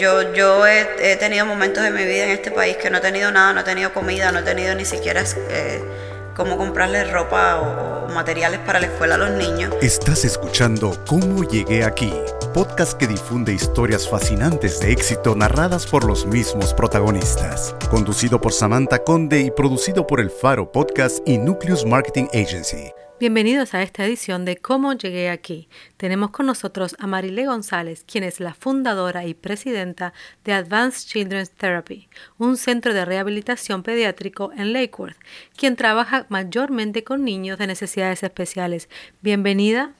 yo, yo he, tenido momentos de mi vida en este país que no he tenido nada, no he tenido comida, no he tenido ni siquiera eh, cómo comprarles ropa o, materiales para la escuela a los niños. Estás escuchando Cómo llegué aquí, podcast que difunde historias fascinantes de éxito narradas por los mismos protagonistas. Conducido por Samantha Conde y producido por El Faro Podcast y Nucleus Marketing Agency. Bienvenidos a esta edición de Cómo llegué aquí. Tenemos con nosotros a Marile González, quien es la fundadora y presidenta de Advanced Children's Therapy, un centro de rehabilitación pediátrico en Lakeworth, quien trabaja mayormente con niños de necesidades especiales. Bienvenida.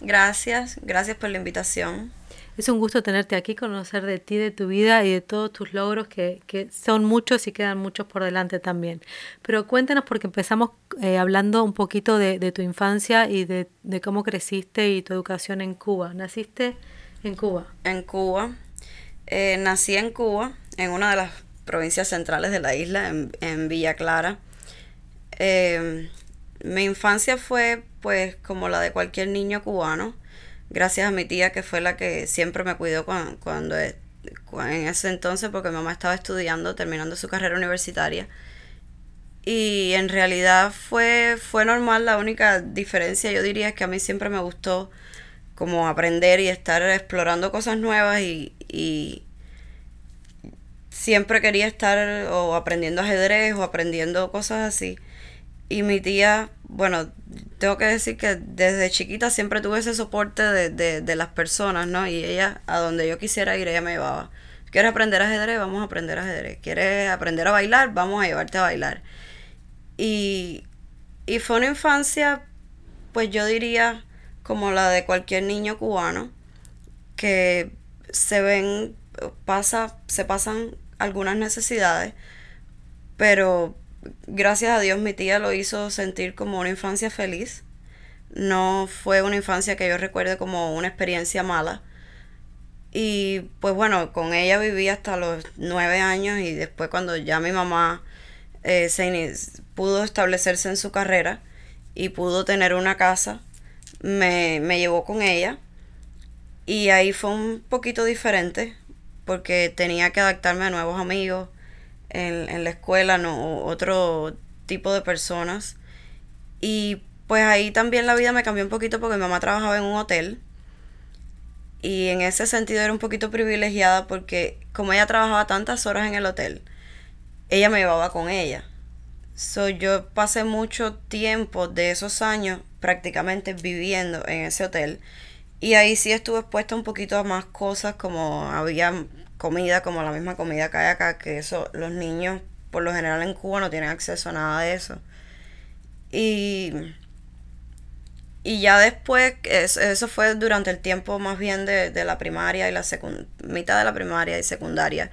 Gracias, gracias por la invitación. Es un gusto tenerte aquí, conocer de ti, de tu vida y de todos tus logros, que, son muchos y quedan muchos por delante también. Pero cuéntanos, porque empezamos eh, hablando un poquito de, tu infancia y de, de, cómo creciste y tu educación en Cuba. ¿Naciste en Cuba? En Cuba. Eh, nací en Cuba, en una de las provincias centrales de la isla, en, en Villa Clara. Eh, mi infancia fue pues como la de cualquier niño cubano gracias a mi tía que fue la que siempre me cuidó cuando, cuando en ese entonces, porque mi mamá estaba estudiando, terminando su carrera universitaria. Y en realidad fue, fue normal, la única diferencia yo diría es que a mí siempre me gustó como aprender y estar explorando cosas nuevas y, y siempre quería estar o aprendiendo ajedrez o aprendiendo cosas así. Y mi tía, bueno, tengo que decir que desde chiquita siempre tuve ese soporte de, de, las personas, ¿no? Y ella, a donde yo quisiera ir, ella me llevaba. ¿Quieres aprender ajedrez? Vamos a aprender ajedrez. ¿Quieres aprender a bailar? Vamos a llevarte a bailar. Y, y fue una infancia, pues yo diría, como la de cualquier niño cubano, que se ven, pasa, se pasan algunas necesidades, pero gracias a Dios mi tía lo hizo sentir como una infancia feliz. No fue una infancia que yo recuerde como una experiencia mala. Y pues bueno, con ella viví hasta los nueve años y después cuando ya mi mamá eh, se pudo establecerse en su carrera y pudo tener una casa, me, me llevó con ella. Y ahí fue un poquito diferente porque tenía que adaptarme a nuevos amigos, en, en la escuela, no, otro tipo de personas. Y pues ahí también la vida me cambió un poquito porque mi mamá trabajaba en un hotel. Y en ese sentido era un poquito privilegiada porque como ella trabajaba tantas horas en el hotel, ella me llevaba con ella. So, yo pasé mucho tiempo de esos años prácticamente viviendo en ese hotel. Y ahí sí estuve expuesta un poquito a más cosas como había comida como la misma comida que hay acá, que eso los niños por lo general en Cuba no tienen acceso a nada de eso. Y, y ya después, eso, fue durante el tiempo más bien de, de la primaria y la mitad de la primaria y secundaria.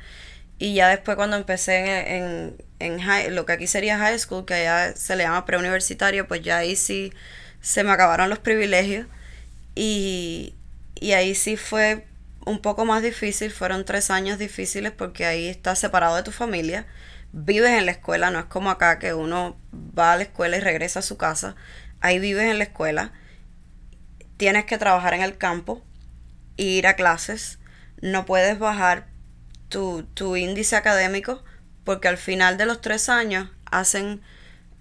Y ya después cuando empecé en, en, lo que aquí sería high school, que allá se le llama preuniversitario, pues ya ahí sí se me acabaron los privilegios. Y, y ahí sí fue un poco más difícil, fueron tres años difíciles porque ahí estás separado de tu familia, vives en la escuela, no es como acá que uno va a la escuela y regresa a su casa, ahí vives en la escuela, tienes que trabajar en el campo, ir a clases, no puedes bajar tu, tu índice académico porque al final de los tres años hacen,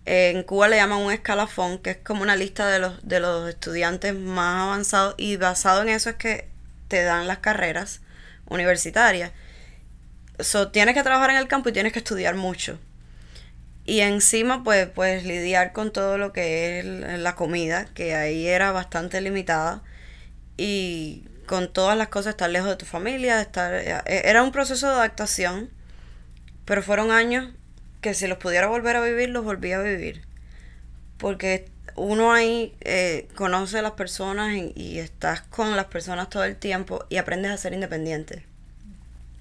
en Cuba le llaman un escalafón, que es como una lista de los, de los estudiantes más avanzados y basado en eso es que te dan las carreras universitarias. So, tienes que trabajar en el campo y tienes que estudiar mucho. Y encima, pues, lidiar con todo lo que es la comida, que ahí era bastante limitada. Y con todas las cosas, estar lejos de tu familia, estar... Eh, era un proceso de adaptación, pero fueron años que si los pudiera volver a vivir, los volví a vivir. Porque uno ahí eh, conoce a las personas y, estás con las personas todo el tiempo y aprendes a ser independiente.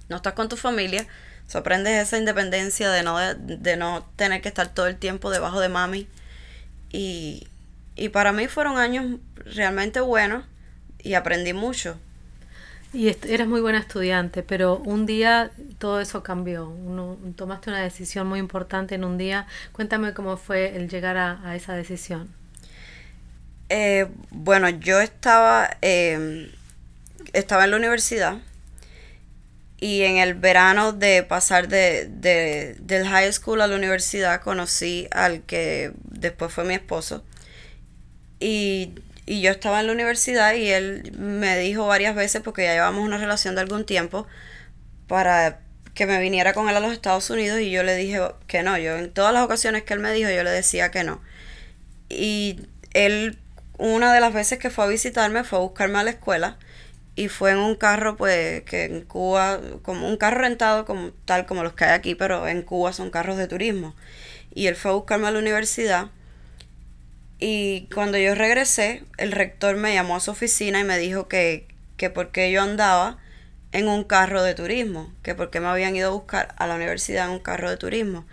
No estás con tu familia, so aprendes esa independencia de no, de, no tener que estar todo el tiempo debajo de mami. Y, y para mí fueron años realmente buenos y aprendí mucho. Y eras muy buena estudiante, pero un día todo eso cambió. Uno, tomaste una decisión muy importante en un día. Cuéntame cómo fue el llegar a esa decisión. Eh, bueno, yo estaba, em, estaba en la universidad Y en el verano de pasar de, de, del high school a la universidad conocí al que después fue mi esposo. Y, y yo estaba en la universidad y él me dijo varias veces, porque ya llevamos una relación de algún tiempo, para que me viniera con él a los Estados Unidos y yo le dije que no. Yo en todas las ocasiones que él me dijo, yo le decía que no. Y él, una de las veces que fue a visitarme, fue a buscarme a la escuela y fue en un carro pues que en Cuba como un carro rentado como tal como los que hay aquí pero en Cuba son carros de turismo. Y él fue a buscarme a la universidad y cuando yo regresé el rector me llamó a su oficina y me dijo que que porque yo andaba en un carro de turismo que porque me habían ido a buscar a la universidad en un carro de turismo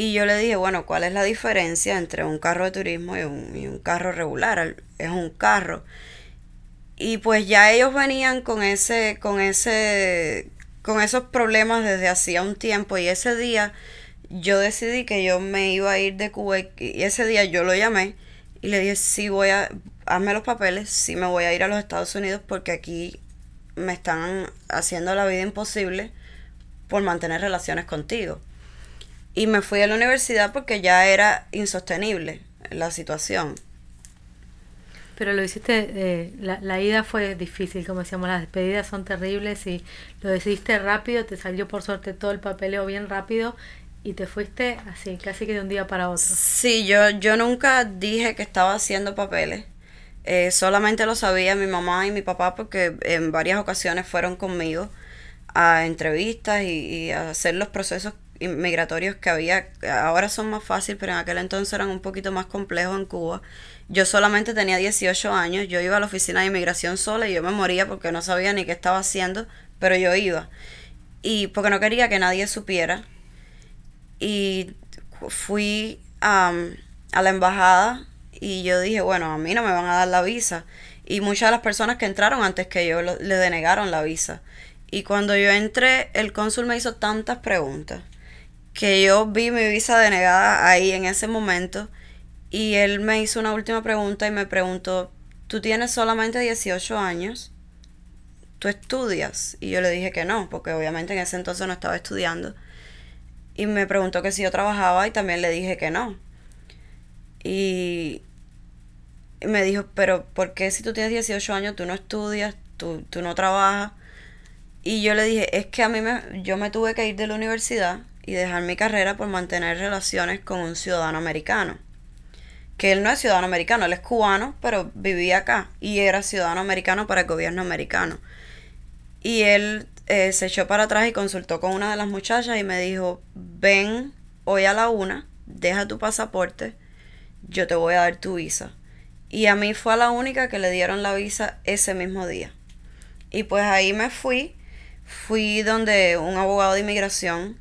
y yo le dije bueno cuál es la diferencia entre un carro de turismo y un, y un carro regular es un carro y pues ya ellos venían con ese, con ese, con esos problemas desde hacía un tiempo. Y ese día yo decidí que yo me iba a ir de Cuba y ese día yo lo llamé y le dije, sí voy a, hazme los papeles, sí me voy a ir a los Estados Unidos porque aquí me están haciendo la vida imposible por mantener relaciones contigo. Y me fui a la universidad porque ya era insostenible la situación. Pero lo hiciste, eh, la, la, ida fue difícil, como decíamos, las despedidas son terribles y lo decidiste rápido, te salió por suerte todo el papeleo bien rápido y te fuiste así, casi que de un día para otro. Sí, yo, yo nunca dije que estaba haciendo papeles, eh, solamente lo sabía mi mamá y mi papá porque en varias ocasiones fueron conmigo a entrevistas y, y a hacer los procesos migratorios que había, ahora son más fáciles, pero en aquel entonces eran un poquito más complejos en Cuba yo solamente tenía 18 años, yo iba a la oficina de inmigración sola y yo me moría porque no sabía ni qué estaba haciendo, pero yo iba. Y porque no quería que nadie supiera. Y fui a la embajada y yo dije, bueno, a mí no me van a dar la visa. Y muchas de las personas que entraron antes que yo le denegaron la visa. Y cuando yo entré, el cónsul me hizo tantas preguntas que yo vi mi visa denegada ahí en ese momento y él me hizo una última pregunta y me preguntó, ¿tú tienes solamente 18 años? ¿Tú estudias? Y yo le dije que no, porque obviamente en ese entonces no estaba estudiando. Y me preguntó que si yo trabajaba y también le dije que no. Y me dijo, pero ¿por qué si tú tienes 18 años tú no estudias, tú, tú no trabajas? Y yo le dije, es que a mí me, yo me tuve que ir de la universidad y dejar mi carrera por mantener relaciones con un ciudadano americano que él no es ciudadano americano, él es cubano, pero vivía acá y era ciudadano americano para el gobierno americano. Y él eh, se echó para atrás y consultó con una de las muchachas y me dijo, ven hoy a la una, deja tu pasaporte, yo te voy a dar tu visa. Y a mí fue la única que le dieron la visa ese mismo día. Y pues ahí me fui, fui donde un abogado de inmigración,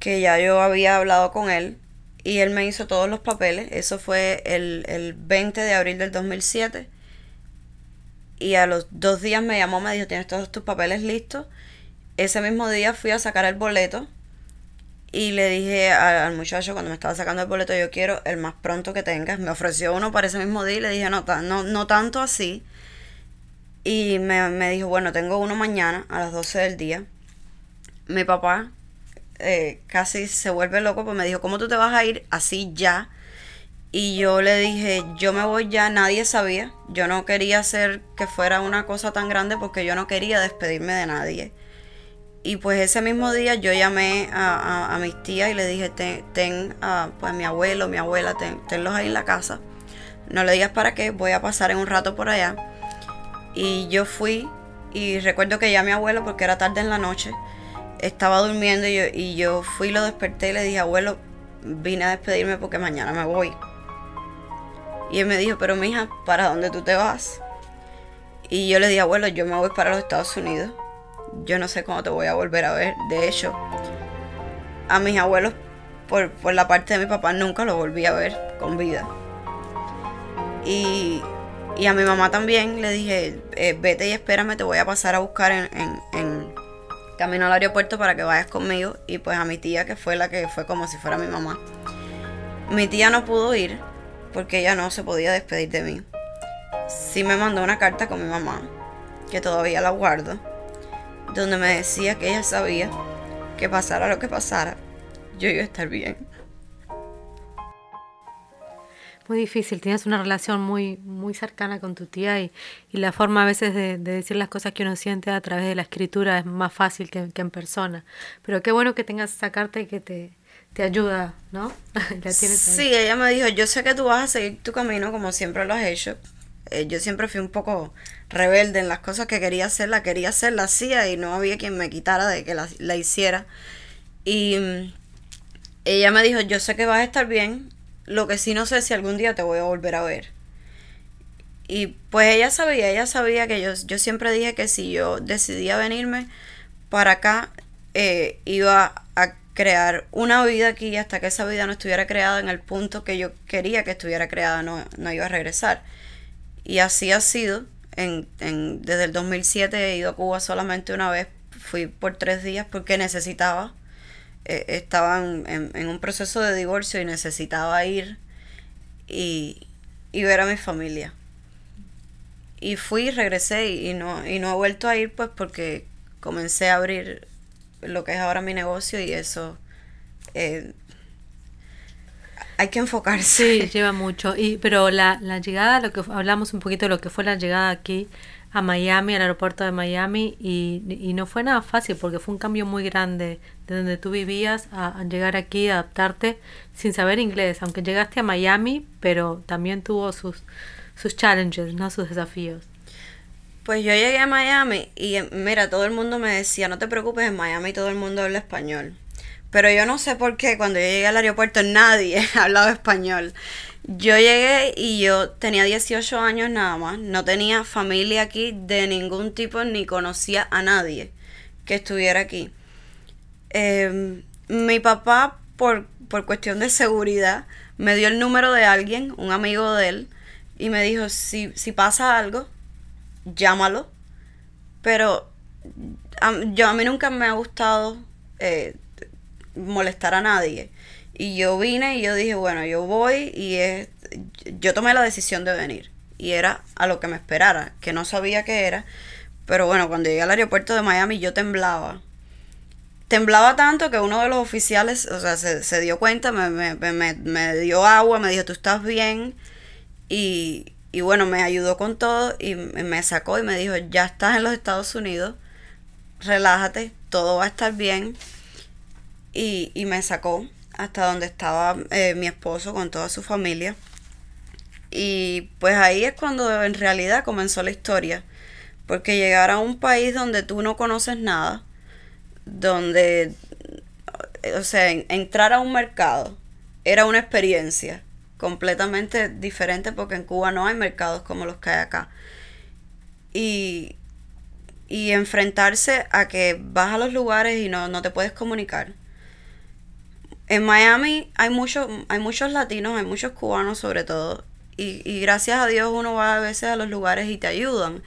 que ya yo había hablado con él, y él me hizo todos los papeles. Eso fue el, el 20 de abril del 2007. Y a los dos días me llamó, me dijo, tienes todos tus papeles listos. Ese mismo día fui a sacar el boleto y le dije al, muchacho cuando me estaba sacando el boleto, yo quiero el más pronto que tengas. Me ofreció uno para ese mismo día y le dije, no, no, no tanto así. Y me, me dijo, bueno, tengo uno mañana a las 12 del día. Mi papá, eh, casi se vuelve loco, pues me dijo, ¿cómo tú te vas a ir así ya? Y yo le dije, yo me voy ya, nadie sabía. Yo no quería hacer que fuera una cosa tan grande porque yo no quería despedirme de nadie. Y pues ese mismo día yo llamé a, mis tías y le dije, ten, ten a pues mi abuelo, mi abuela, ten, tenlos ahí en la casa. No le digas para qué, voy a pasar en un rato por allá. Y yo fui y recuerdo que llamé a mi abuelo porque era tarde en la noche estaba durmiendo y yo, y yo fui lo desperté y le dije, abuelo, vine a despedirme porque mañana me voy. Y él me dijo, pero mija, ¿para dónde tú te vas? Y yo le dije, abuelo, yo me voy para los Estados Unidos. Yo no sé cómo te voy a volver a ver. De hecho, a mis abuelos, por, la parte de mi papá, nunca lo volví a ver con vida. Y, y a mi mamá también le dije, eh, vete y espérame, te voy a pasar a buscar en, en camino al aeropuerto para que vayas conmigo y pues a mi tía que fue la que fue como si fuera mi mamá. Mi tía no pudo ir porque ella no se podía despedir de mí. Sí me mandó una carta con mi mamá, que todavía la guardo. donde me decía que ella sabía que pasara lo que pasara, yo iba a estar bien. Muy difícil, tienes una relación muy, muy cercana con tu tía y, la forma a veces de, decir las cosas que uno siente a través de la escritura es más fácil que, en persona. Pero qué bueno que tengas esa carta y que te, te ayuda, ¿no? sí, ella me dijo, yo sé que tú vas a seguir tu camino como siempre lo has hecho. Eh, yo siempre fui un poco rebelde en las cosas que quería hacer, la quería hacer, la hacía y no había quien me quitara de que la, la hiciera. Y mm, ella me dijo, yo sé que vas a estar bien, lo que sí no sé si algún día te voy a volver a ver. Y pues ella sabía, ella sabía que yo, yo siempre dije que si yo decidía venirme para acá, eh, iba a crear una vida aquí hasta que esa vida no estuviera creada en el punto que yo quería que estuviera creada, no, no iba a regresar. Y así ha sido. En, en, desde el 2007 he ido a Cuba solamente una vez, fui por tres días porque necesitaba eh, estaba en, un proceso de divorcio y necesitaba ir y, ver a mi familia. Y fui, y regresé y, no, y no he vuelto a ir pues porque comencé a abrir lo que es ahora mi negocio y eso eh, hay que enfocarse. Sí, lleva mucho. Y, pero la, la llegada, lo que hablamos un poquito de lo que fue la llegada aquí, a Miami, al aeropuerto de Miami, y, y, no fue nada fácil porque fue un cambio muy grande de donde tú vivías a, llegar aquí, adaptarte sin saber inglés, aunque llegaste a Miami, pero también tuvo sus, sus challenges, ¿no? sus desafíos. Pues yo llegué a Miami y mira, todo el mundo me decía, no te preocupes, en Miami todo el mundo habla español. Pero yo no sé por qué cuando yo llegué al aeropuerto nadie hablaba español. Yo llegué y yo tenía 18 años nada más, no tenía familia aquí de ningún tipo ni conocía a nadie que estuviera aquí. Em, mi papá, por, por cuestión de seguridad, me dio el número de alguien, un amigo de él, y me dijo, si, si pasa algo, llámalo. Pero a, yo a mí nunca me ha gustado eh, molestar a nadie. Y yo vine y yo dije, bueno, yo voy y es, yo tomé la decisión de venir. Y era a lo que me esperara, que no sabía qué era. Pero bueno, cuando llegué al aeropuerto de Miami yo temblaba. Temblaba tanto que uno de los oficiales, o sea, se, dio cuenta, me, me, me, dio agua, me dijo, tú estás bien. Y, y bueno, me ayudó con todo y me sacó y me dijo, ya estás en los Estados Unidos, relájate, todo va a estar bien. Y, y me sacó hasta donde estaba eh, mi esposo con toda su familia. Y pues ahí es cuando en realidad comenzó la historia. Porque llegar a un país donde tú no conoces nada, donde, o sea, entrar a un mercado era una experiencia completamente diferente porque en Cuba no hay mercados como los que hay acá. Y, y enfrentarse a que vas a los lugares y no, no te puedes comunicar en Miami hay, mucho, hay muchos latinos, hay muchos cubanos sobre todo. Y, gracias a Dios uno va a veces a los lugares y te ayudan.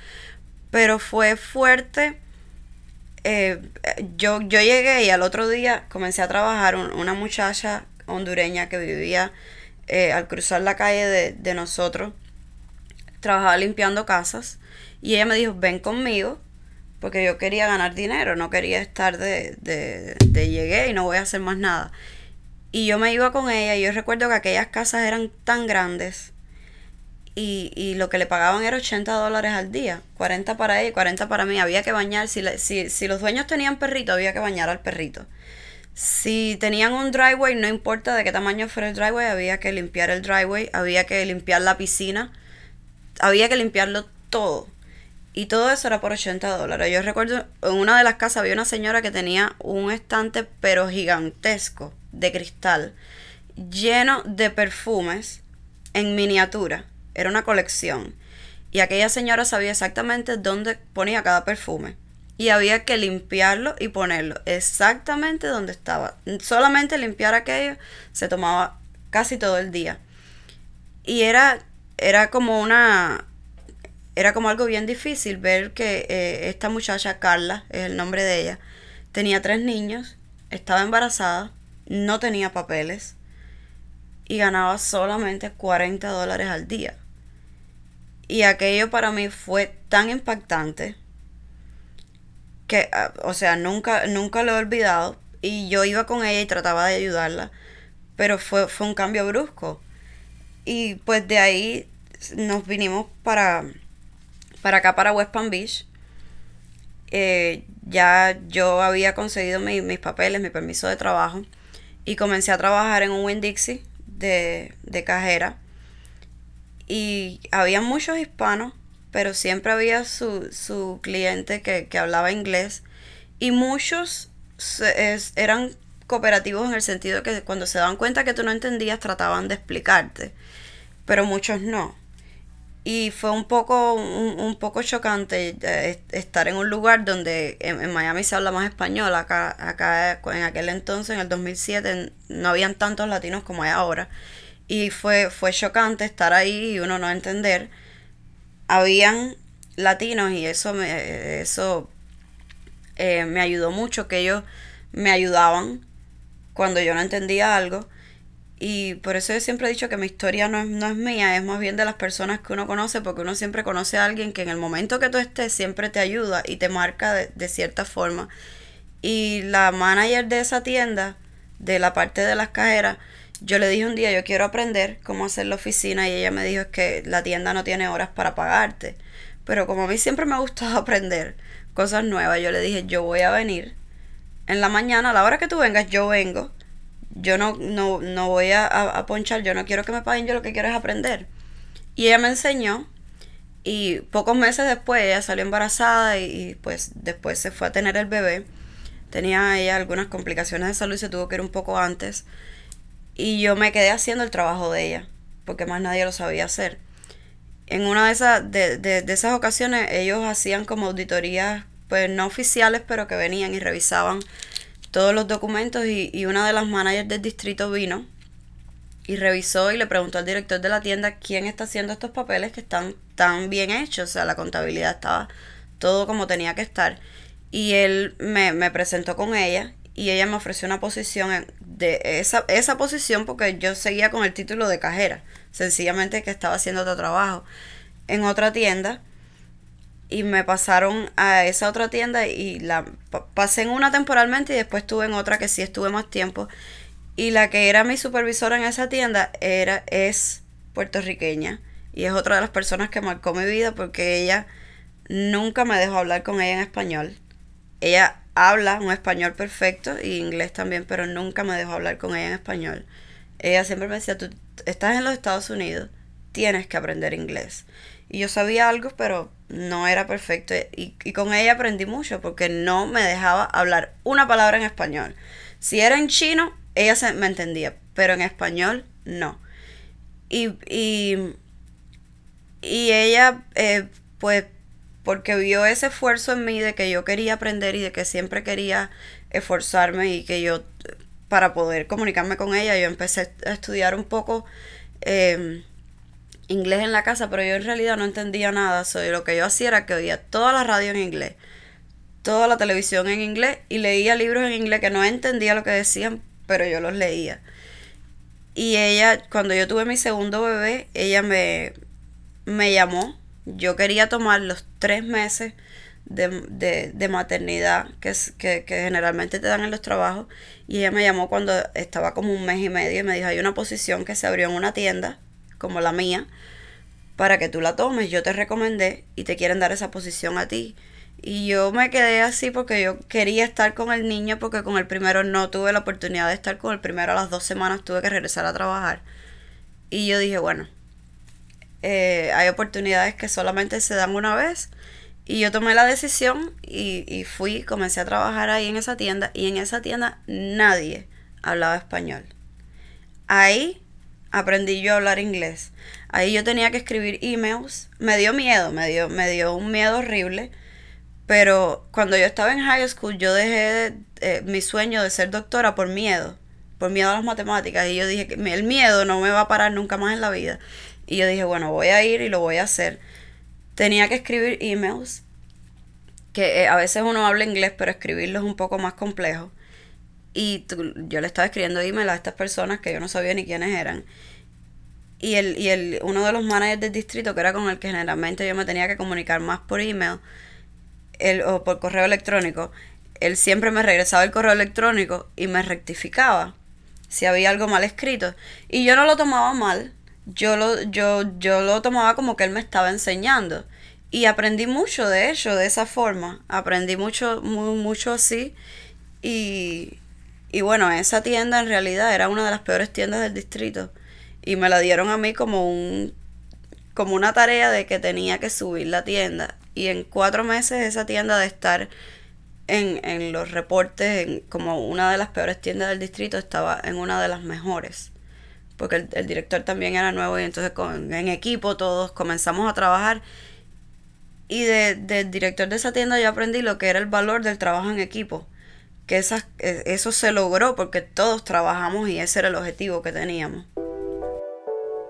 Pero fue fuerte. Eh, yo, yo llegué y al otro día comencé a trabajar una muchacha hondureña que vivía eh, al cruzar la calle de, nosotros. Trabajaba limpiando casas. Y ella me dijo, ven conmigo porque yo quería ganar dinero, no quería estar de, de, de, llegué y no voy a hacer más nada. Y yo me iba con ella y yo recuerdo que aquellas casas eran tan grandes y, y lo que le pagaban era 80 dólares al día, 40 para ella y 40 para mí. Había que bañar, si, si, si los dueños tenían perrito, había que bañar al perrito. Si tenían un driveway, no importa de qué tamaño fuera el driveway, había que limpiar el driveway, había que limpiar la piscina, había que limpiarlo todo. Y todo eso era por 80 dólares. Yo recuerdo, en una de las casas había una señora que tenía un estante pero gigantesco de cristal lleno de perfumes en miniatura. Era una colección. Y aquella señora sabía exactamente dónde ponía cada perfume. Y había que limpiarlo y ponerlo exactamente donde estaba. Solamente limpiar aquello se tomaba casi todo el día. Y era, era como una... Era como algo bien difícil ver que eh, esta muchacha, Carla, es el nombre de ella, tenía tres niños, estaba embarazada no tenía papeles y ganaba solamente 40 dólares al día. Y aquello para mí fue tan impactante que, ah, o sea, nunca, nunca lo he olvidado. Y yo iba con ella y trataba de ayudarla. Pero fue, fue un cambio brusco. Y pues de ahí nos vinimos para, para acá, para West Palm Beach. Eh, ya yo había conseguido mis papeles, mi permiso de trabajo. Y comencé a trabajar en un Winn Dixie de, de cajera. Y había muchos hispanos pero siempre había su, su cliente que, hablaba inglés y muchos eran cooperativos en el sentido que cuando se daban cuenta que tú no entendías trataban de explicarte, pero muchos no. Y fue un poco, un, poco chocante eh, estar en un lugar donde en, Miami se habla más español. Acá, acá en aquel entonces, en el 2007, no habían tantos latinos como hay ahora. Y fue, fue chocante estar ahí y uno no entender habían latinos y eso me, eso, eh, me ayudó mucho, que ellos me ayudaban cuando yo no entendía algo. Y por eso yo siempre he dicho que mi historia no es, no es mía, es más bien de las personas que uno conoce, porque uno siempre conoce a alguien que en el momento que tú estés siempre te ayuda y te marca de, de cierta forma. Y la manager de esa tienda, de la parte de las cajeras, yo le dije un día, yo quiero aprender cómo hacer la oficina y ella me dijo es que la tienda no tiene horas para pagarte. Pero como a mí siempre me ha gustado aprender cosas nuevas, yo le dije, yo voy a venir en la mañana, a la hora que tú vengas, yo vengo. Yo no, no, no voy a, a, ponchar, yo no quiero que me paguen, yo lo que quiero es aprender. Y ella me enseñó y pocos meses después ella salió embarazada y, y pues después se fue a tener el bebé. Tenía ella algunas complicaciones de salud y se tuvo que ir un poco antes. Y yo me quedé haciendo el trabajo de ella, porque más nadie lo sabía hacer. En una de esas, de, de, de esas ocasiones ellos hacían como auditorías, pues no oficiales, pero que venían y revisaban todos los documentos y, y una de las managers del distrito vino y revisó y le preguntó al director de la tienda quién está haciendo estos papeles que están tan bien hechos, o sea, la contabilidad estaba todo como tenía que estar. Y él me, me presentó con ella y ella me ofreció una posición de esa, esa posición porque yo seguía con el título de cajera, sencillamente que estaba haciendo otro trabajo en otra tienda y me pasaron a esa otra tienda y la pasé en una temporalmente y después estuve en otra que sí estuve más tiempo y la que era mi supervisora en esa tienda era es puertorriqueña y es otra de las personas que marcó mi vida porque ella nunca me dejó hablar con ella en español. Ella habla un español perfecto y inglés también, pero nunca me dejó hablar con ella en español. Ella siempre me decía, tú estás en los Estados Unidos, tienes que aprender inglés. Y yo sabía algo, pero no era perfecto. Y, y con ella aprendí mucho porque no me dejaba hablar una palabra en español. Si era en chino, ella se, me entendía, pero en español no. Y, y, y ella, eh, pues porque vio ese esfuerzo en mí de que yo quería aprender y de que siempre quería esforzarme y que yo, para poder comunicarme con ella, yo empecé a estudiar un poco em, inglés en la casa, pero yo en realidad no entendía nada. So, lo que yo hacía era que oía toda la radio en inglés, toda la televisión en inglés y leía libros en inglés que no entendía lo que decían, pero yo los leía. Y ella, cuando yo tuve mi segundo bebé, ella me, me llamó yo quería tomar los tres meses de, maternidad que, que, que, generalmente te dan en los trabajos y ella me llamó cuando estaba como un mes y medio y me dijo hay una posición que se abrió en una tienda como la mía para que tú la tomes. Yo te recomendé y te quieren dar esa posición a ti. Y yo me quedé así porque yo quería estar con el niño porque con el primero no tuve la oportunidad de estar con el primero. A las dos semanas tuve que regresar a trabajar. Y yo dije bueno eh, hay oportunidades que solamente se dan una vez. Y yo tomé la decisión y, y fui, comencé a trabajar ahí en esa tienda. Y en esa tienda nadie hablaba español. Ahí aprendí yo a hablar inglés. Ahí yo tenía que escribir emails. Me dio miedo, me dio, me dio un miedo horrible. Pero cuando yo estaba en high school, yo dejé eh, mi sueño de ser doctora por miedo, por miedo a las matemáticas. Y yo dije que el miedo no me va a parar nunca más en la vida. Y yo dije, bueno, voy a ir y lo voy a hacer. Tenía que escribir emails, que eh, a veces uno habla inglés, pero escribirlo es un poco más complejo. Y yo le estaba escribiendo email a estas personas que yo no sabía ni quiénes eran. Y, el, y el, uno de los managers del distrito, que era con el que generalmente yo me tenía que comunicar más por email, él, o por correo electrónico, él siempre me regresaba el correo electrónico y me rectificaba si había algo mal escrito. Y yo no lo tomaba mal, yo lo, yo, yo lo tomaba como que él me estaba enseñando. Y aprendí mucho de hecho, de esa forma. Aprendí mucho, mucho así. Y, y bueno, esa tienda en realidad era una de las peores tiendas del distrito. Y me la dieron a mí como un como una tarea de que tenía que subir la tienda. Y en cuatro meses esa tienda de estar en, en los reportes en, como una de las peores tiendas del distrito estaba en una de las mejores. Porque el, director también era nuevo y entonces con, en equipo todos comenzamos a trabajar. Y de, del director de esa tienda yo aprendí lo que era el valor del trabajo en equipo que esas, e, eso se logró porque todos trabajamos y ese era el objetivo que teníamos.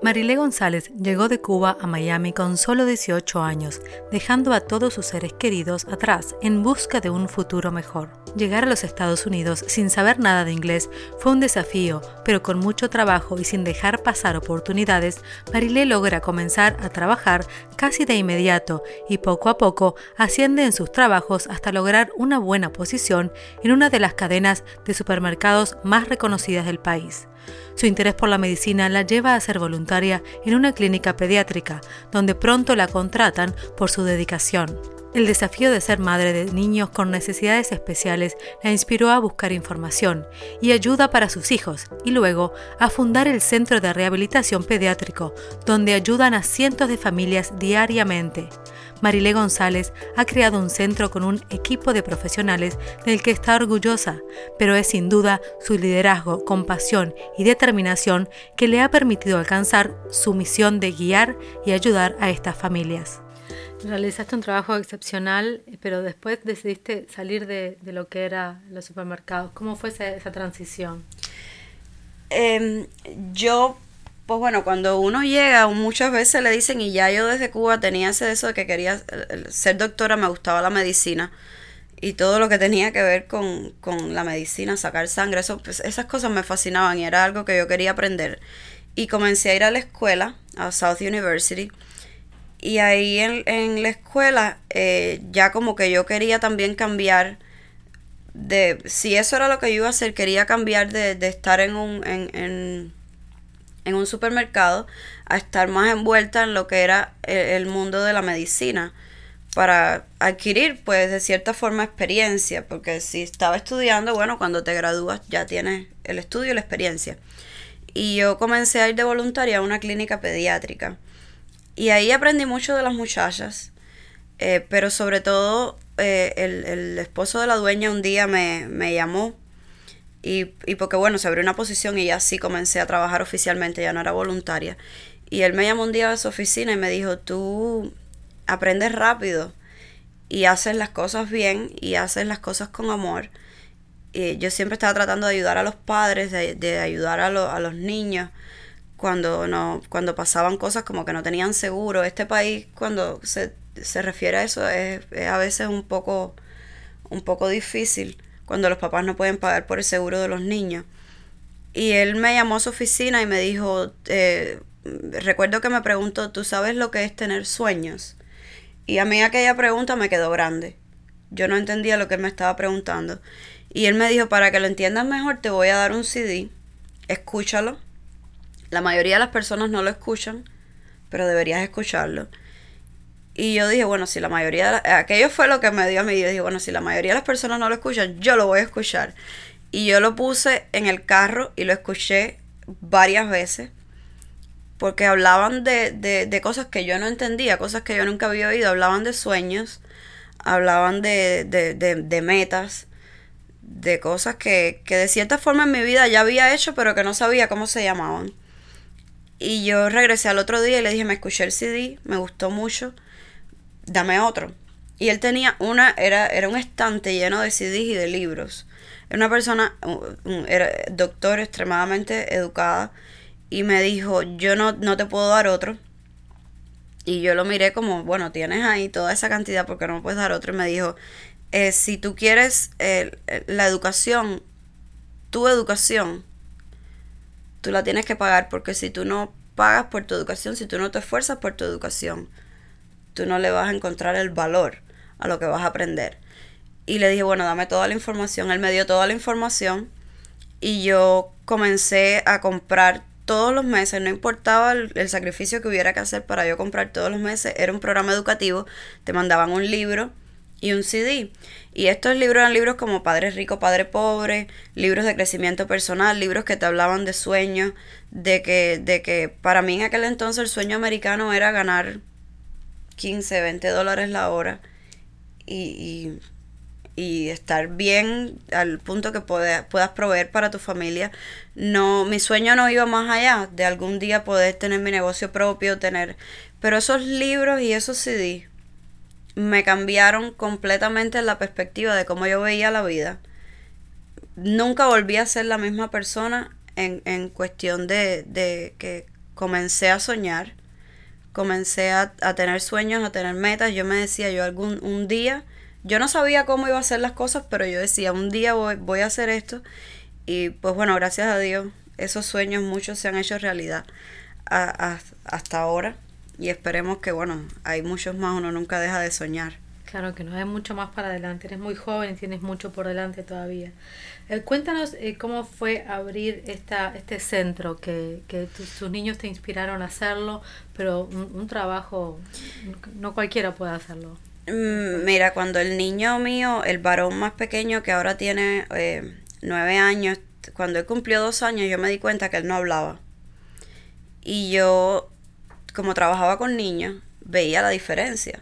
Marilé González llegó de Cuba a Miami con solo 18 años, dejando a todos sus seres queridos atrás en busca de un futuro mejor. Llegar a los Estados Unidos sin saber nada de inglés fue un desafío, pero con mucho trabajo y sin dejar pasar oportunidades, Marilé logra comenzar a trabajar casi de inmediato y poco a poco asciende en sus trabajos hasta lograr una buena posición en una de las cadenas de supermercados más reconocidas del país. Su interés por la medicina la lleva a ser voluntaria en una clínica pediátrica, donde pronto la contratan por su dedicación. El desafío de ser madre de niños con necesidades especiales la inspiró a buscar información y ayuda para sus hijos y luego a fundar el Centro de Rehabilitación Pediátrico, donde ayudan a cientos de familias diariamente. Marilé González ha creado un centro con un equipo de profesionales del que está orgullosa, pero es sin duda su liderazgo, compasión y determinación que le ha permitido alcanzar su misión de guiar y ayudar a estas familias. Realizaste un trabajo excepcional, pero después decidiste salir de, lo que era los supermercados. ¿Cómo fue esa, transición? Em, yo pues bueno, cuando uno llega, muchas veces le dicen, y ya yo desde Cuba tenía ese eso de que quería ser doctora, me gustaba la medicina y todo lo que tenía que ver con, la medicina, sacar sangre, eso, pues, esas cosas me fascinaban y era algo que yo quería aprender. Y comencé a ir a la escuela, a South University, y ahí en, la escuela eh, ya como que yo quería también cambiar de, si eso era lo que yo iba a hacer, quería cambiar de, de estar en un... en en un supermercado a estar más envuelta en lo que era e, el, mundo de la medicina para adquirir pues de cierta forma experiencia, porque si estaba estudiando, bueno, cuando te gradúas ya tienes el estudio y la experiencia. Y yo comencé a ir de voluntaria a una clínica pediátrica. Y ahí aprendí mucho de las muchachas, eh, pero sobre todo eh, el, el, esposo de la dueña un día me, me llamó y, y porque bueno, se abrió una posición y ya sí comencé a trabajar oficialmente, ya no era voluntaria. Y él me llamó un día a su oficina y me dijo, tú aprendes rápido y haces las cosas bien y haces las cosas con amor. Y yo siempre estaba tratando de ayudar a los padres, de, de ayudar a, a los niños cuando, no, cuando pasaban cosas como que no tenían seguro. Este país, cuando se, se refiere a eso, es, es a veces un poco, un poco difícil cuando los papás no pueden pagar por el seguro de los niños. Y él me llamó a su oficina y me dijo, eh, recuerdo que me preguntó, ¿tú sabes lo que es tener sueños? Y a mí aquella pregunta me quedó grande. Yo no entendía lo que él me estaba preguntando. Y él me dijo, para que lo entiendas mejor, te voy a dar un CD, escúchalo. La mayoría de las personas no lo escuchan, pero deberías escucharlo. Y yo dije, bueno, si la mayoría, de aquello fue lo que me dio a mí. Yo dije, bueno, si la mayoría de las personas no lo escuchan, yo lo voy a escuchar. Y yo lo puse en el carro y lo escuché varias veces. Porque hablaban de, de, de cosas que yo no entendía, cosas que yo nunca había oído. Hablaban de sueños, hablaban de, de, de metas, de cosas que, que de cierta forma en mi vida ya había hecho, pero que no sabía cómo se llamaban. Y yo regresé al otro día y le dije, me escuché el CD, me gustó mucho dame otro. Y él tenía una, era, era un estante lleno de CDs y de libros. Era una persona, era doctor extremadamente educada y me dijo, yo no, no te puedo dar otro. Y yo lo miré como, bueno, tienes ahí toda esa cantidad porque no me puedes dar otro. Y me dijo, eh, si tú quieres la educación, tu educación, tú la tienes que pagar porque si tú no pagas por tu educación, si tú no te esfuerzas por tu educación, tú no le vas a encontrar el valor a lo que vas a aprender. Y le dije, bueno, dame toda la información. Él me dio toda la información y yo comencé a comprar todos los meses, no importaba el, sacrificio que hubiera que hacer para yo comprar todos los meses, era un programa educativo, te mandaban un libro y un CD. Y estos libros eran libros como Padre Rico, Padre Pobre, libros de crecimiento personal, libros que te hablaban de sueños, de que, de que para mí en aquel entonces el sueño americano era ganar 15, 20 dólares la hora y, y, estar bien al punto que puedas, puedas proveer para tu familia. No, mi sueño no iba más allá de algún día poder tener mi negocio propio, tener... Pero esos libros y esos CD me cambiaron completamente la perspectiva de cómo yo veía la vida. Nunca volví a ser la misma persona en, en cuestión de, de que comencé a soñar comencé a, a, tener sueños, a tener metas. Yo me decía, yo algún un día, yo no sabía cómo iba a hacer las cosas, pero yo decía, un día voy, voy a hacer esto. Y pues bueno, gracias a Dios, esos sueños muchos se han hecho realidad a, a, hasta ahora. Y esperemos que, bueno, hay muchos más, uno nunca deja de soñar. Claro que no, hay mucho más para adelante. Eres muy joven y tienes mucho por delante todavía. Eh, cuéntanos eh, cómo fue abrir esta, este centro, que, que tus niños te inspiraron a hacerlo, pero un, un, trabajo, no cualquiera puede hacerlo. Mm, mira, cuando el niño mío, el varón más pequeño que ahora tiene eh, nueve años, cuando él cumplió dos años, yo me di cuenta que él no hablaba. Y yo, como trabajaba con niños, veía la diferencia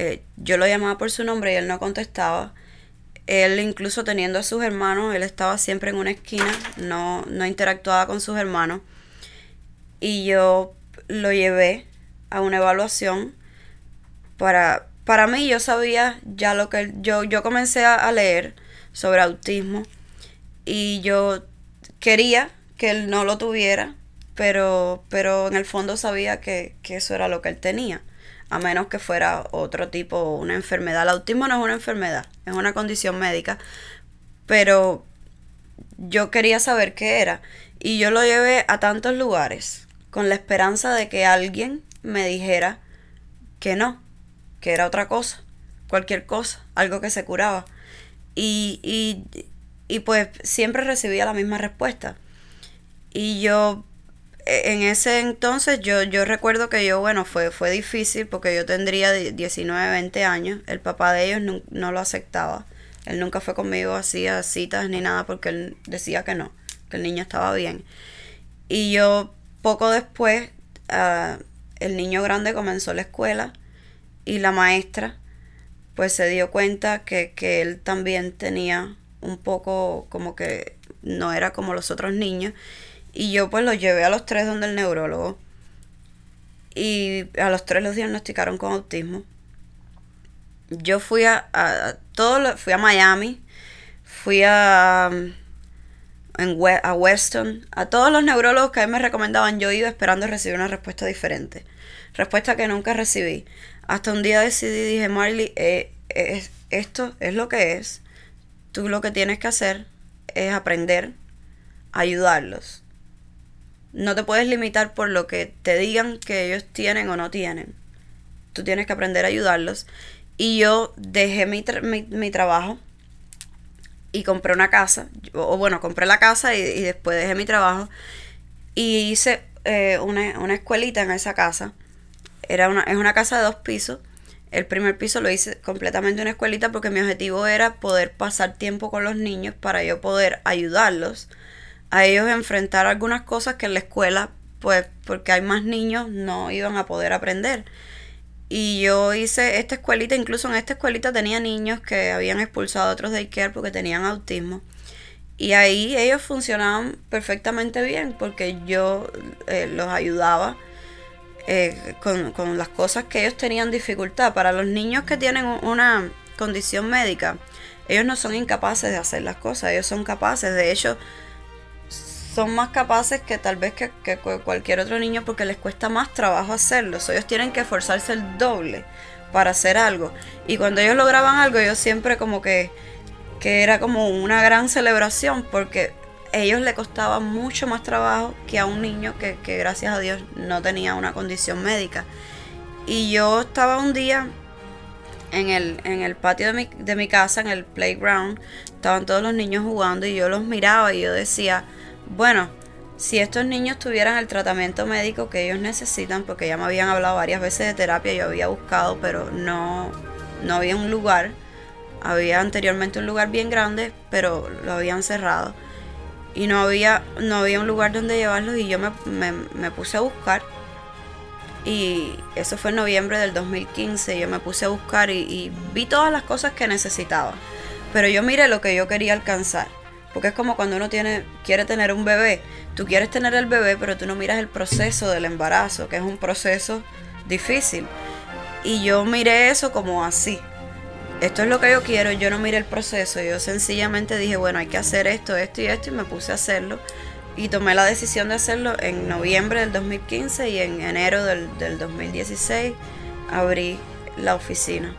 eh, yo lo llamaba por su nombre y él no contestaba. Él incluso teniendo a sus hermanos, él estaba siempre en una esquina, no, no interactuaba con sus hermanos. Y yo lo llevé a una evaluación para, para mí yo sabía ya lo que yo, yo comencé a, leer sobre autismo y yo quería que él no lo tuviera, pero, pero en el fondo sabía que, que eso era lo que él tenía a menos que fuera otro tipo, una enfermedad. El autismo no es una enfermedad, es una condición médica, pero yo quería saber qué era y yo lo llevé a tantos lugares con la esperanza de que alguien me dijera que no, que era otra cosa, cualquier cosa, algo que se curaba. Y, y, y pues siempre recibía la misma respuesta. Y yo en ese entonces yo, yo recuerdo que yo, bueno, fue, fue difícil porque yo tendría 19, 20 años. El papá de ellos no, no, lo aceptaba. Él nunca fue conmigo, hacía citas ni nada porque él decía que no, que el niño estaba bien. Y yo poco después, uh, el niño grande comenzó la escuela y la maestra pues se dio cuenta que, que él también tenía un poco como que no era como los otros niños y yo pues los llevé a los tres donde el neurólogo. Y a los tres los diagnosticaron con autismo. Yo fui a, a, todo fui a Miami, fui a, en, a Weston, a todos los neurólogos que a mí me recomendaban, yo iba esperando recibir una respuesta diferente. Respuesta que nunca recibí. Hasta un día decidí, dije, Marley, eh, es, esto es lo que es. Tú lo que tienes que hacer es aprender a ayudarlos no te puedes limitar por lo que te digan que ellos tienen o no tienen. Tú tienes que aprender a ayudarlos. Y yo dejé mi, mi, trabajo y compré una casa. O bueno, compré la casa y, después dejé mi trabajo. Y hice eh, una, una, escuelita en esa casa. Era una, es una casa de dos pisos. El primer piso lo hice completamente una escuelita porque mi objetivo era poder pasar tiempo con los niños para yo poder ayudarlos a ellos enfrentar algunas cosas que en la escuela, pues porque hay más niños, no iban a poder aprender. Y yo hice esta escuelita, incluso en esta escuelita tenía niños que habían expulsado a otros de Ikea porque tenían autismo. Y ahí ellos funcionaban perfectamente bien porque yo eh, los ayudaba eh, con, con las cosas que ellos tenían dificultad. Para los niños que tienen una condición médica, ellos no son incapaces de hacer las cosas, ellos son capaces. De hecho, son más capaces que tal vez que, cualquier otro niño porque les cuesta más trabajo hacerlo. ellos tienen que esforzarse el doble para hacer algo. Y cuando ellos lograban algo, yo siempre como que, que era como una gran celebración porque a ellos le costaba mucho más trabajo que a un niño que, que gracias a Dios no tenía una condición médica. Y yo estaba un día en el, en el patio de mi, de mi casa, en el playground, estaban todos los niños jugando y yo los miraba y yo decía, bueno, si estos niños tuvieran el tratamiento médico que ellos necesitan, porque ya me habían hablado varias veces de terapia, yo había buscado, pero no, no había un lugar. Había anteriormente un lugar bien grande, pero lo habían cerrado. Y no había, no había un lugar donde llevarlos y yo me, me puse a buscar y eso fue en noviembre del 2015. Yo me puse a buscar y, vi todas las cosas que necesitaba. Pero yo miré lo que yo quería alcanzar. Porque es como cuando uno tiene, quiere tener un bebé. Tú quieres tener el bebé, pero tú no miras el proceso del embarazo, que es un proceso difícil. Y yo miré eso como así. Esto es lo que yo quiero, yo no miré el proceso. Yo sencillamente dije, bueno, hay que hacer esto, esto y esto, y me puse a hacerlo y tomé la decisión de hacerlo en noviembre del 2015 y en enero del, 2016 abrí la oficina.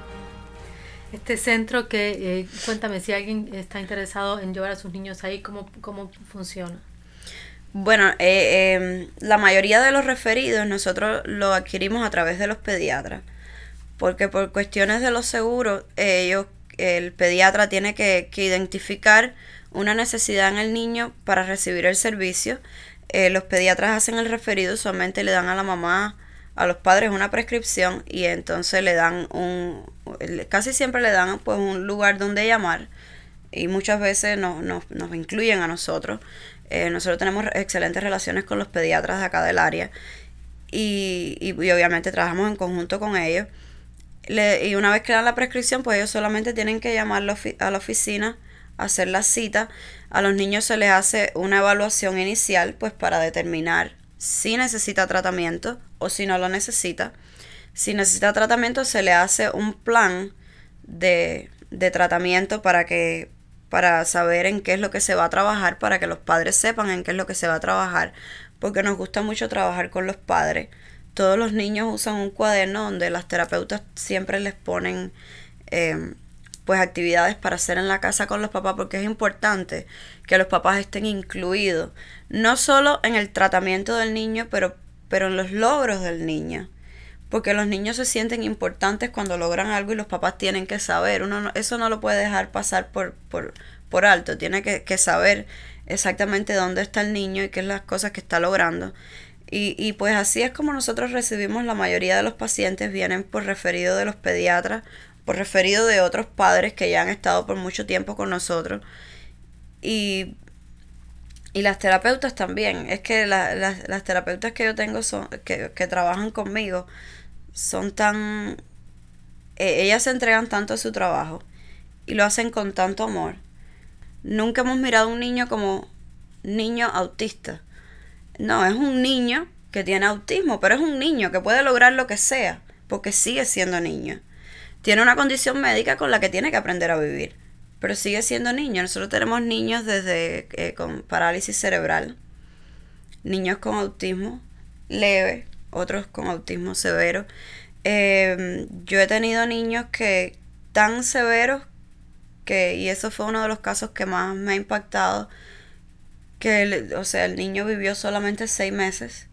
Este centro que, eh, cuéntame, si alguien está interesado en llevar a sus niños ahí, ¿cómo, cómo funciona? Bueno, eh, em, la mayoría de los referidos nosotros lo adquirimos a través de los pediatras, porque por cuestiones de los seguros, ellos, el pediatra tiene que, que identificar una necesidad en el niño para recibir el servicio. Eh, los pediatras hacen el referido, usualmente le dan a la mamá, a los padres una prescripción y entonces le dan un, casi siempre le dan pues un lugar donde llamar y muchas veces nos, nos, incluyen a nosotros. Eh, nosotros tenemos excelentes relaciones con los pediatras de acá del área y, y, obviamente trabajamos en conjunto con ellos. y una vez que dan la prescripción, pues ellos solamente tienen que llamar a la oficina hacer la cita, a los niños se les hace una evaluación inicial, pues para determinar si necesita tratamiento o si no lo necesita. Si necesita tratamiento, se le hace un plan de, de tratamiento para que para saber en qué es lo que se va a trabajar, para que los padres sepan en qué es lo que se va a trabajar, porque nos gusta mucho trabajar con los padres. Todos los niños usan un cuaderno donde las terapeutas siempre les ponen eh, pues actividades para hacer en la casa con los papás porque es importante que los papás estén incluidos no solo en el tratamiento del niño pero pero en los logros del niño porque los niños se sienten importantes cuando logran algo y los papás tienen que saber uno eso no lo puede dejar pasar por por, por alto tiene que, que saber exactamente dónde está el niño y qué es las cosas que está logrando y, y, pues así es como nosotros recibimos la mayoría de los pacientes, vienen por referido de los pediatras por referido de otros padres que ya han estado por mucho tiempo con nosotros. Y, y las terapeutas también. Es que las terapeutas que yo tengo son, que, trabajan conmigo son tan... E, ellas se entregan tanto a su trabajo y lo hacen con tanto amor. Nunca hemos mirado a un niño como niño autista. No, es un niño que tiene autismo, pero es un niño que puede lograr lo que sea, porque sigue siendo niño tiene una condición médica con la que tiene que aprender a vivir, pero sigue siendo niño. Nosotros tenemos niños desde eh, con parálisis cerebral, niños con autismo leve, otros con autismo severo. Em, yo he tenido niños que tan severos que, y eso fue uno de los casos que más me ha impactado, que, o sea, el niño vivió solamente seis meses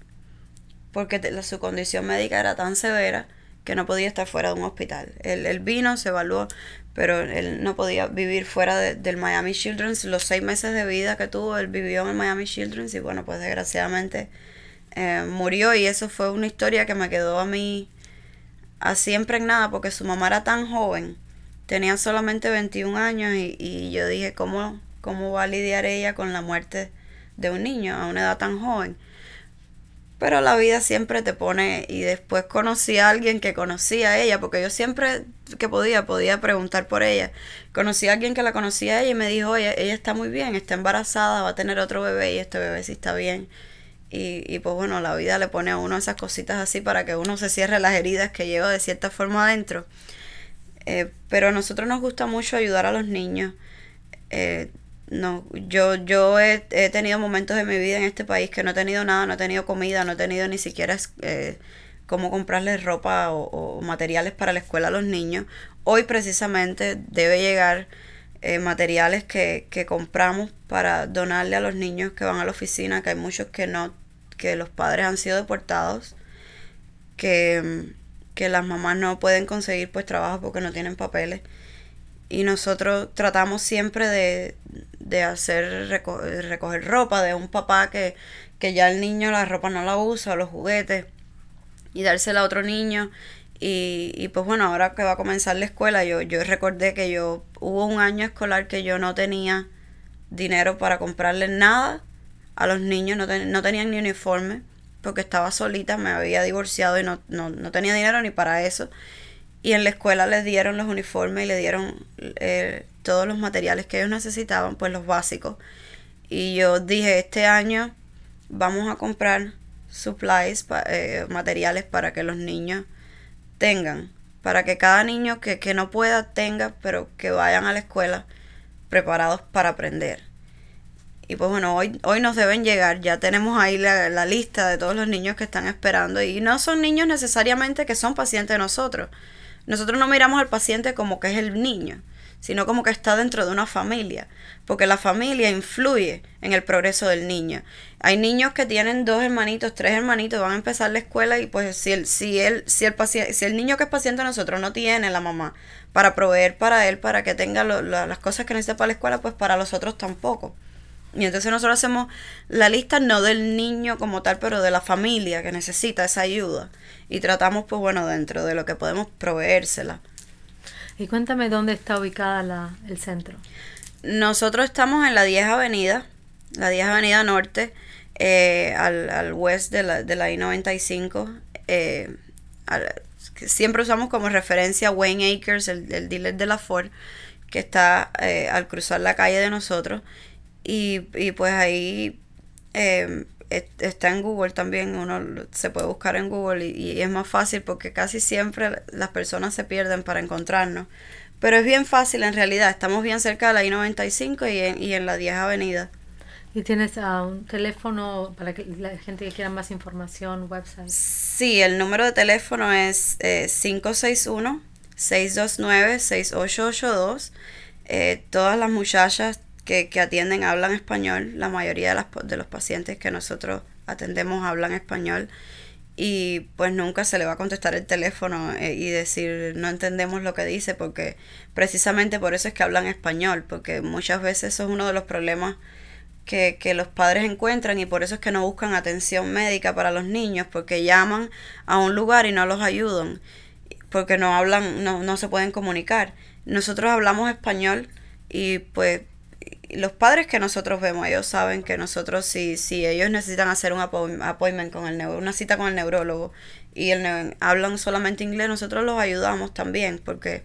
porque su condición médica era tan severa que no podía estar fuera de un hospital. Él, vino, se evaluó, pero él no podía vivir fuera del Miami Children's. Los seis meses de vida que tuvo, él vivió en el Miami Children's y bueno, pues desgraciadamente eh, murió y eso fue una historia que me quedó a mí así impregnada porque su mamá era tan joven, tenía solamente 21 años y, y yo dije, ¿cómo, ¿cómo va a lidiar ella con la muerte de un niño a una edad tan joven? Pero la vida siempre te pone y después conocí a alguien que conocía a ella, porque yo siempre que podía, podía preguntar por ella. Conocí a alguien que la conocía a ella y me dijo, oye, ella está muy bien, está embarazada, va a tener otro bebé y este bebé sí está bien. Y, y pues bueno, la vida le pone a uno esas cositas así para que uno se cierre las heridas que lleva de cierta forma adentro. Eh, pero a nosotros nos gusta mucho ayudar a los niños. Eh, no, yo, yo he, tenido momentos de mi vida en este país que no he tenido nada, no he tenido comida, no he tenido ni siquiera eh, cómo comprarles ropa o, materiales para la escuela a los niños. Hoy precisamente debe llegar eh, materiales que, que compramos para donarle a los niños que van a la oficina, que hay muchos que no, que los padres han sido deportados, que, que las mamás no pueden conseguir pues trabajo porque no tienen papeles. Y nosotros tratamos siempre de, de hacer recoger ropa de un papá que, que ya el niño la ropa no la usa, los juguetes, y dársela a otro niño. Y, y pues bueno, ahora que va a comenzar la escuela, yo, yo recordé que yo hubo un año escolar que yo no tenía dinero para comprarle nada a los niños, no, no tenían ni uniforme, porque estaba solita, me había divorciado y no, no, no, tenía dinero ni para eso. Y en la escuela les dieron los uniformes y le dieron eh, todos los materiales que ellos necesitaban, pues los básicos. Y yo dije, este año vamos a comprar supplies, eh, materiales para que los niños tengan, para que cada niño que, que no pueda tenga, pero que vayan a la escuela preparados para aprender. Y pues bueno, hoy, hoy nos deben llegar, ya tenemos ahí la, la, lista de todos los niños que están esperando y no son niños necesariamente que son pacientes de nosotros. Nosotros no miramos al paciente como que es el niño, sino como que está dentro de una familia, porque la familia influye en el progreso del niño. Hay niños que tienen dos hermanitos, tres hermanitos, van a empezar la escuela y pues si el, si el, si el, paciente, si el niño que es paciente de nosotros no tiene la mamá para proveer para él, para que tenga las cosas que necesita para la escuela, pues para los otros tampoco. Y entonces nosotros hacemos la lista no del niño como tal, pero de la familia que necesita esa ayuda. Y tratamos, pues bueno, dentro de lo que podemos proveérsela. Y cuéntame dónde está ubicada la, el centro. Nosotros estamos en la 10 Avenida, la 10 Avenida Norte, eh, al, al west de la, de la I-95. Eh, siempre usamos como referencia Wayne Acres, el, el dealer de la Ford, que está eh, al cruzar la calle de nosotros. Y, y pues ahí eh, está en Google también, uno se puede buscar en Google y, es más fácil porque casi siempre las personas se pierden para encontrarnos. Pero es bien fácil en realidad, estamos bien cerca de la I-95 y en, y en la 10 Avenida. ¿Y tienes uh, un teléfono para que la gente que quiera más información, website? Sí, el número de teléfono es eh, 561-629-6882. Eh, todas las muchachas que, que, atienden hablan español. La mayoría de, las, de los pacientes que nosotros atendemos hablan español. Y pues nunca se le va a contestar el teléfono eh, y decir no entendemos lo que dice porque precisamente por eso es que hablan español porque muchas veces eso es uno de los problemas que, que, los padres encuentran y por eso es que no buscan atención médica para los niños, porque llaman a un lugar y no los ayudan, porque no hablan, no, no se pueden comunicar. Nosotros hablamos español y pues los padres que nosotros vemos, ellos saben que nosotros si, si ellos necesitan hacer un appointment con el una cita con el neurólogo y el, hablan solamente inglés, nosotros los ayudamos también, porque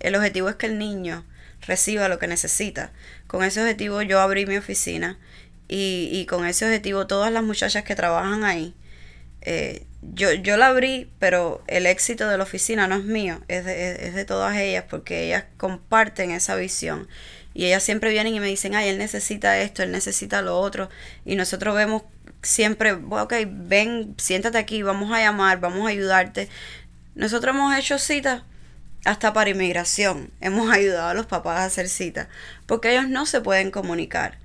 el objetivo es que el niño reciba lo que necesita. Con ese objetivo yo abrí mi oficina y, y con ese objetivo todas las muchachas que trabajan ahí, eh, yo, yo la abrí, pero el éxito de la oficina no es mío, es de, es de todas ellas porque ellas comparten esa visión. Y ellas siempre vienen y me dicen, ay, él necesita esto, él necesita lo otro. Y nosotros vemos siempre, ok, ven, siéntate aquí, vamos a llamar, vamos a ayudarte. Nosotros hemos hecho citas hasta para inmigración. Hemos ayudado a los papás a hacer citas, porque ellos no se pueden comunicar.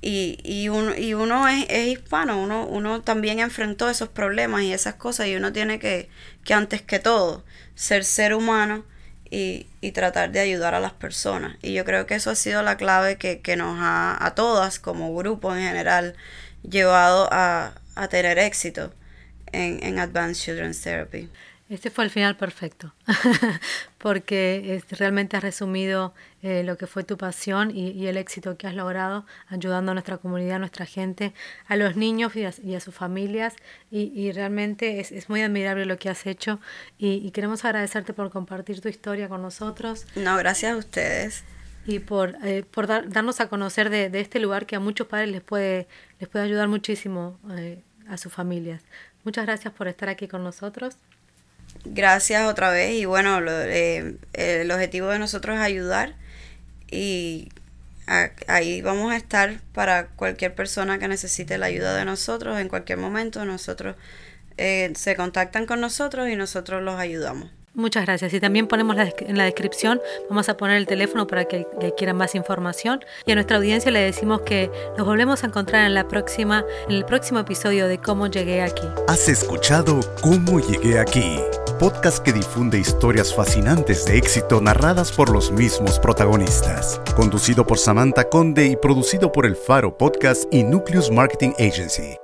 Y, y uno, y uno es, es, hispano, uno, uno también enfrentó esos problemas y esas cosas y uno tiene que, que antes que todo, ser ser humano y, y tratar de ayudar a las personas. Y yo creo que eso ha sido la clave que, que nos ha, a todas como grupo en general, llevado a, a tener éxito en, en Advanced Children's Therapy. Este fue el final perfecto, porque es, realmente has resumido eh, lo que fue tu pasión y, y, el éxito que has logrado ayudando a nuestra comunidad, a nuestra gente, a los niños y a, y a sus familias. Y, y realmente es, es, muy admirable lo que has hecho y, queremos agradecerte por compartir tu historia con nosotros. No, gracias a ustedes. Y por, eh, por dar, darnos a conocer de, de, este lugar que a muchos padres les puede, les puede ayudar muchísimo eh, a sus familias. Muchas gracias por estar aquí con nosotros. Gracias otra vez y bueno, lo, eh, el objetivo de nosotros es ayudar y ahí vamos a estar para cualquier persona que necesite la ayuda de nosotros en cualquier momento. Nosotros eh, se contactan con nosotros y nosotros los ayudamos. Muchas gracias. Y también ponemos la, en la descripción, vamos a poner el teléfono para que, que, quieran más información. Y a nuestra audiencia le decimos que nos volvemos a encontrar en la próxima, en el próximo episodio de Cómo llegué aquí. Has escuchado Cómo llegué aquí podcast que difunde historias fascinantes de éxito narradas por los mismos protagonistas. Conducido por Samantha Conde y producido por El Faro Podcast y Nucleus Marketing Agency.